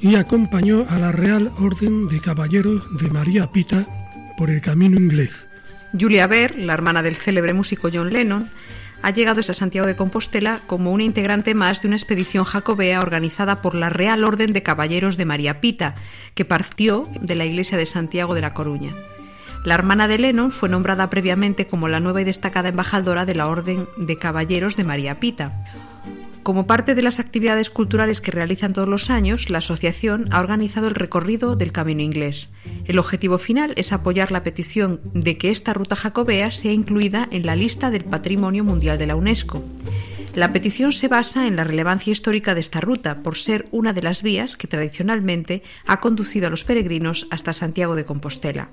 y acompañó a la Real Orden de Caballeros de María Pita por el camino inglés. Julia Baird, la hermana del célebre músico John Lennon, ha llegado a Santiago de Compostela como una integrante más de una expedición jacobea organizada por la Real Orden de Caballeros de María Pita, que partió de la iglesia de Santiago de la Coruña. La hermana de Lennon fue nombrada previamente como la nueva y destacada embajadora de la Orden de Caballeros de María Pita. Como parte de las actividades culturales que realizan todos los años, la asociación ha organizado el recorrido del Camino Inglés. El objetivo final es apoyar la petición de que esta ruta jacobea sea incluida en la lista del Patrimonio Mundial de la UNESCO. La petición se basa en la relevancia histórica de esta ruta, por ser una de las vías que tradicionalmente ha conducido a los peregrinos hasta Santiago de Compostela.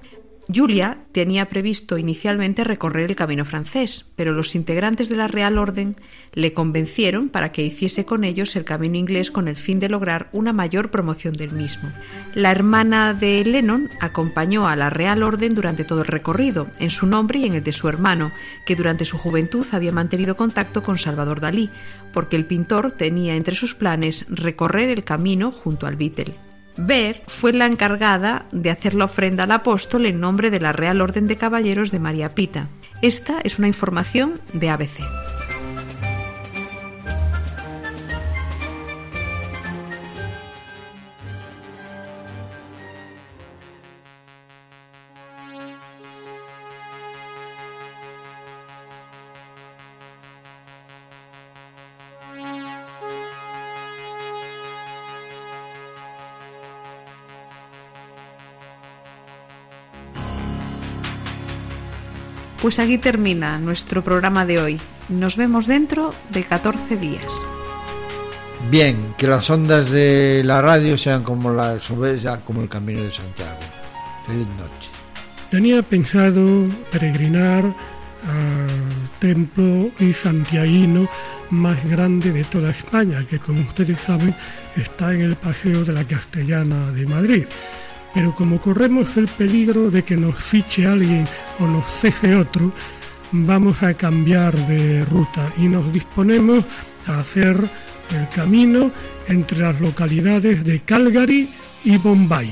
Julia tenía previsto inicialmente recorrer el camino francés, pero los integrantes de la Real Orden le convencieron para que hiciese con ellos el camino inglés con el fin de lograr una mayor promoción del mismo. La hermana de Lennon acompañó a la Real Orden durante todo el recorrido, en su nombre y en el de su hermano, que durante su juventud había mantenido contacto con Salvador Dalí, porque el pintor tenía entre sus planes recorrer el camino junto al Beatle. Ver fue la encargada de hacer la ofrenda al apóstol en nombre de la Real Orden de Caballeros de María Pita. Esta es una información de ABC. Pues aquí termina nuestro programa de hoy. Nos vemos dentro de 14 días. Bien, que las ondas de la radio sean como ovejas, como el camino de Santiago. Feliz noche. Tenía pensado peregrinar al templo y santiaguino más grande de toda España, que como ustedes saben está en el Paseo de la Castellana de Madrid pero como corremos el peligro de que nos fiche alguien o nos ceje otro, vamos a cambiar de ruta y nos disponemos a hacer el camino entre las localidades de Calgary y Bombay.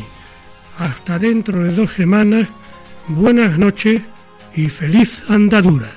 Hasta dentro de dos semanas, buenas noches y feliz andadura.